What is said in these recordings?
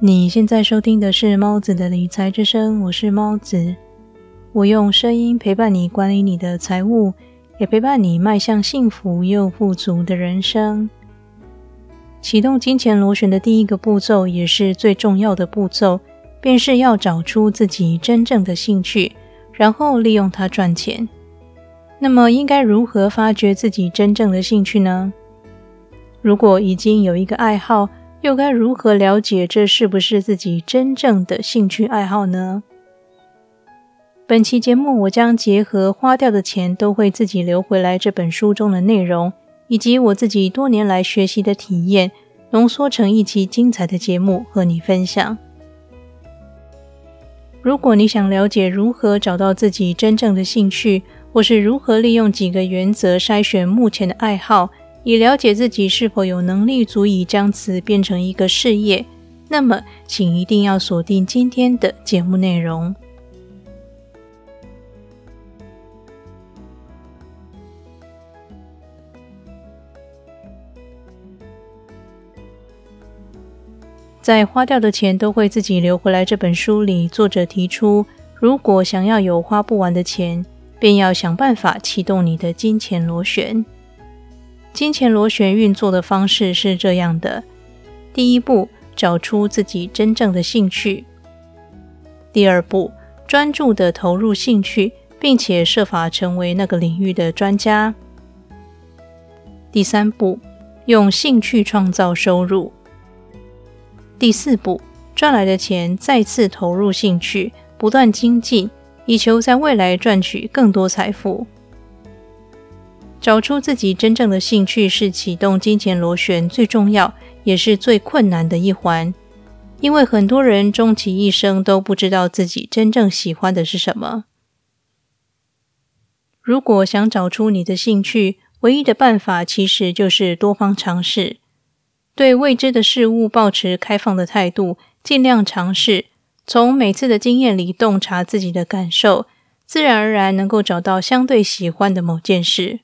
你现在收听的是猫子的理财之声，我是猫子。我用声音陪伴你管理你的财务，也陪伴你迈向幸福又富足的人生。启动金钱螺旋的第一个步骤，也是最重要的步骤，便是要找出自己真正的兴趣，然后利用它赚钱。那么，应该如何发掘自己真正的兴趣呢？如果已经有一个爱好，又该如何了解这是不是自己真正的兴趣爱好呢？本期节目我将结合《花掉的钱都会自己留回来》这本书中的内容，以及我自己多年来学习的体验，浓缩成一期精彩的节目和你分享。如果你想了解如何找到自己真正的兴趣，或是如何利用几个原则筛选目前的爱好，以了解自己是否有能力足以将此变成一个事业，那么请一定要锁定今天的节目内容。在花掉的钱都会自己流回来这本书里，作者提出，如果想要有花不完的钱，便要想办法启动你的金钱螺旋。金钱螺旋运作的方式是这样的：第一步，找出自己真正的兴趣；第二步，专注的投入兴趣，并且设法成为那个领域的专家；第三步，用兴趣创造收入；第四步，赚来的钱再次投入兴趣，不断精进，以求在未来赚取更多财富。找出自己真正的兴趣是启动金钱螺旋最重要也是最困难的一环，因为很多人终其一生都不知道自己真正喜欢的是什么。如果想找出你的兴趣，唯一的办法其实就是多方尝试，对未知的事物保持开放的态度，尽量尝试，从每次的经验里洞察自己的感受，自然而然能够找到相对喜欢的某件事。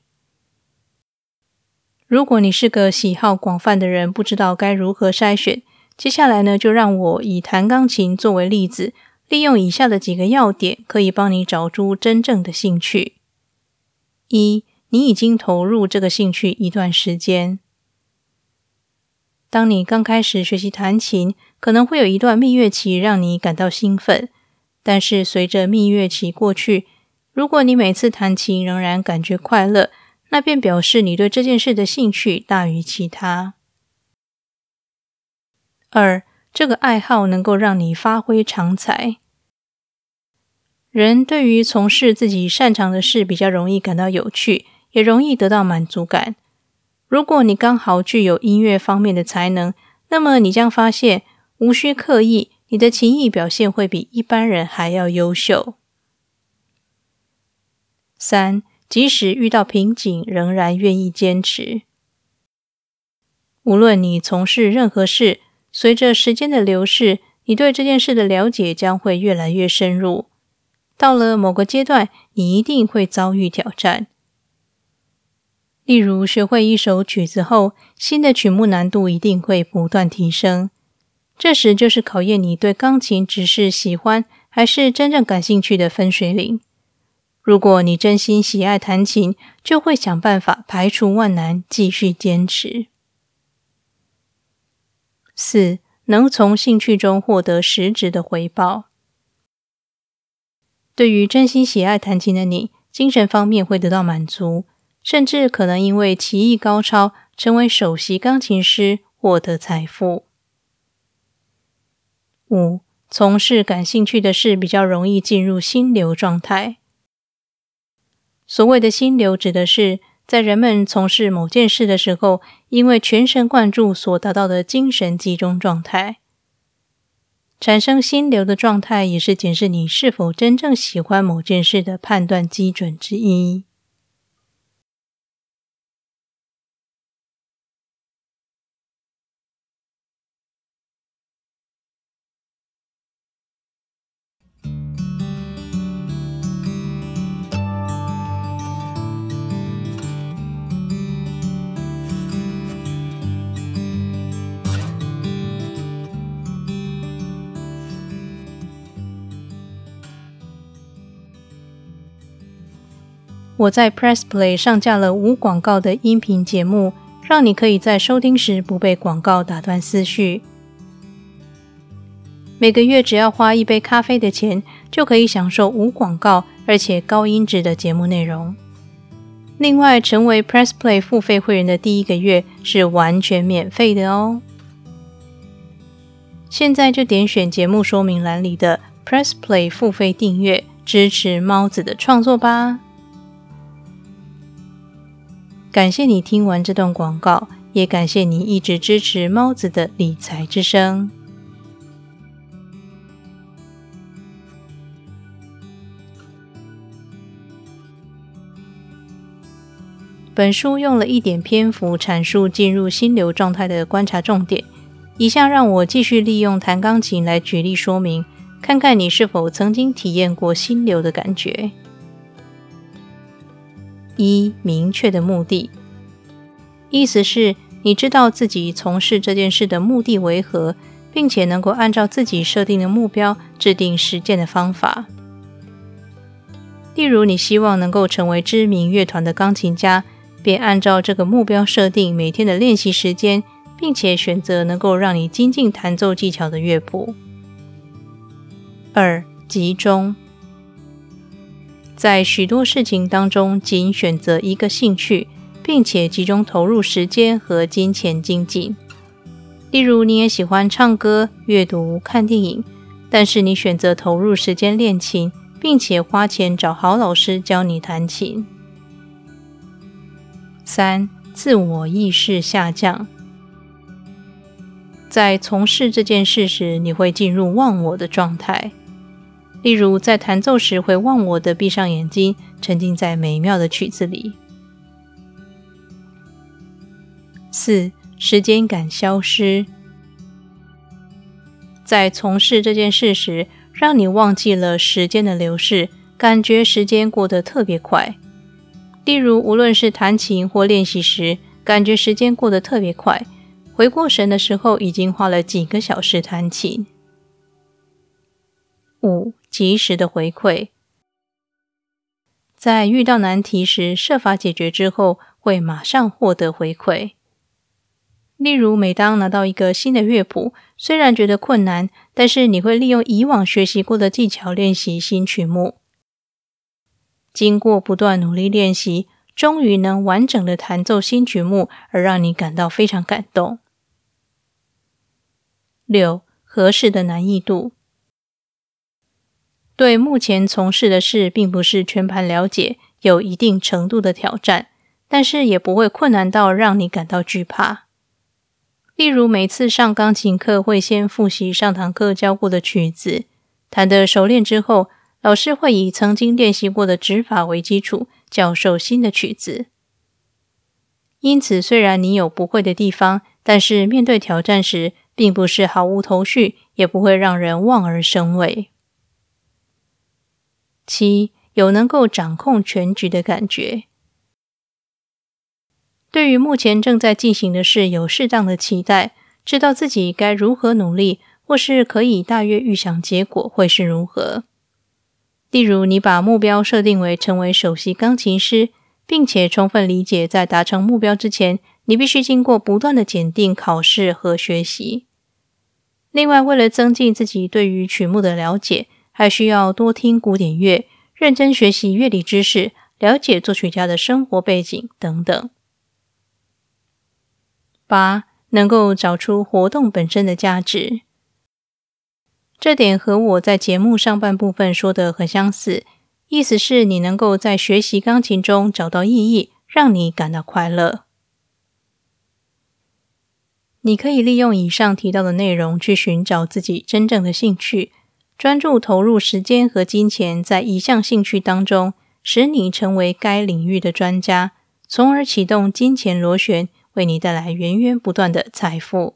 如果你是个喜好广泛的人，不知道该如何筛选，接下来呢，就让我以弹钢琴作为例子，利用以下的几个要点，可以帮你找出真正的兴趣。一，你已经投入这个兴趣一段时间。当你刚开始学习弹琴，可能会有一段蜜月期让你感到兴奋，但是随着蜜月期过去，如果你每次弹琴仍然感觉快乐，那便表示你对这件事的兴趣大于其他。二，这个爱好能够让你发挥长才。人对于从事自己擅长的事比较容易感到有趣，也容易得到满足感。如果你刚好具有音乐方面的才能，那么你将发现，无需刻意，你的琴艺表现会比一般人还要优秀。三。即使遇到瓶颈，仍然愿意坚持。无论你从事任何事，随着时间的流逝，你对这件事的了解将会越来越深入。到了某个阶段，你一定会遭遇挑战。例如，学会一首曲子后，新的曲目难度一定会不断提升。这时就是考验你对钢琴只是喜欢，还是真正感兴趣的分水岭。如果你真心喜爱弹琴，就会想办法排除万难，继续坚持。四，能从兴趣中获得实质的回报。对于真心喜爱弹琴的你，精神方面会得到满足，甚至可能因为棋艺高超，成为首席钢琴师，获得财富。五，从事感兴趣的事，比较容易进入心流状态。所谓的心流，指的是在人们从事某件事的时候，因为全神贯注所达到的精神集中状态。产生心流的状态，也是检视你是否真正喜欢某件事的判断基准之一。我在 Press Play 上架了无广告的音频节目，让你可以在收听时不被广告打断思绪。每个月只要花一杯咖啡的钱，就可以享受无广告而且高音质的节目内容。另外，成为 Press Play 付费会员的第一个月是完全免费的哦。现在就点选节目说明栏里的 Press Play 付费订阅，支持猫子的创作吧。感谢你听完这段广告，也感谢你一直支持猫子的理财之声。本书用了一点篇幅阐述进入心流状态的观察重点。以下让我继续利用弹钢琴来举例说明，看看你是否曾经体验过心流的感觉。一、明确的目的，意思是你知道自己从事这件事的目的为何，并且能够按照自己设定的目标制定实践的方法。例如，你希望能够成为知名乐团的钢琴家，便按照这个目标设定每天的练习时间。并且选择能够让你精进弹奏技巧的乐谱。二、集中，在许多事情当中，仅选择一个兴趣，并且集中投入时间和金钱精进。例如，你也喜欢唱歌、阅读、看电影，但是你选择投入时间练琴，并且花钱找好老师教你弹琴。三、自我意识下降。在从事这件事时，你会进入忘我的状态。例如，在弹奏时会忘我的闭上眼睛，沉浸在美妙的曲子里。四、时间感消失。在从事这件事时，让你忘记了时间的流逝，感觉时间过得特别快。例如，无论是弹琴或练习时，感觉时间过得特别快。回过神的时候，已经花了几个小时弹琴。五、及时的回馈，在遇到难题时，设法解决之后，会马上获得回馈。例如，每当拿到一个新的乐谱，虽然觉得困难，但是你会利用以往学习过的技巧练习新曲目。经过不断努力练习，终于能完整的弹奏新曲目，而让你感到非常感动。六、合适的难易度，对目前从事的事并不是全盘了解，有一定程度的挑战，但是也不会困难到让你感到惧怕。例如，每次上钢琴课会先复习上堂课教过的曲子，弹得熟练之后，老师会以曾经练习过的指法为基础教授新的曲子。因此，虽然你有不会的地方，但是面对挑战时，并不是毫无头绪，也不会让人望而生畏。七，有能够掌控全局的感觉。对于目前正在进行的事有适当的期待，知道自己该如何努力，或是可以大约预想结果会是如何。例如，你把目标设定为成为首席钢琴师，并且充分理解在达成目标之前。你必须经过不断的检定、考试和学习。另外，为了增进自己对于曲目的了解，还需要多听古典乐，认真学习乐理知识，了解作曲家的生活背景等等。八，能够找出活动本身的价值。这点和我在节目上半部分说的很相似，意思是你能够在学习钢琴中找到意义，让你感到快乐。你可以利用以上提到的内容去寻找自己真正的兴趣，专注投入时间和金钱在一项兴趣当中，使你成为该领域的专家，从而启动金钱螺旋，为你带来源源不断的财富。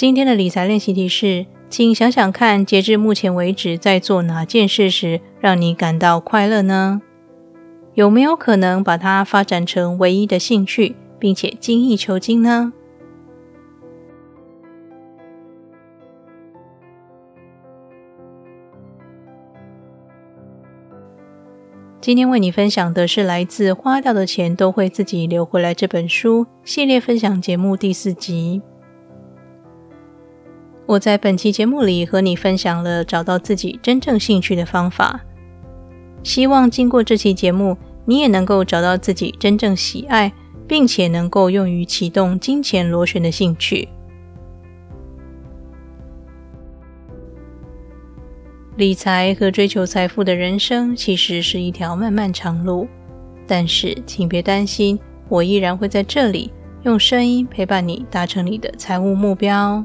今天的理财练习题是，请想想看，截至目前为止，在做哪件事时让你感到快乐呢？有没有可能把它发展成唯一的兴趣，并且精益求精呢？今天为你分享的是来自《花掉的钱都会自己留回来》这本书系列分享节目第四集。我在本期节目里和你分享了找到自己真正兴趣的方法，希望经过这期节目，你也能够找到自己真正喜爱，并且能够用于启动金钱螺旋的兴趣。理财和追求财富的人生其实是一条漫漫长路，但是请别担心，我依然会在这里用声音陪伴你，达成你的财务目标。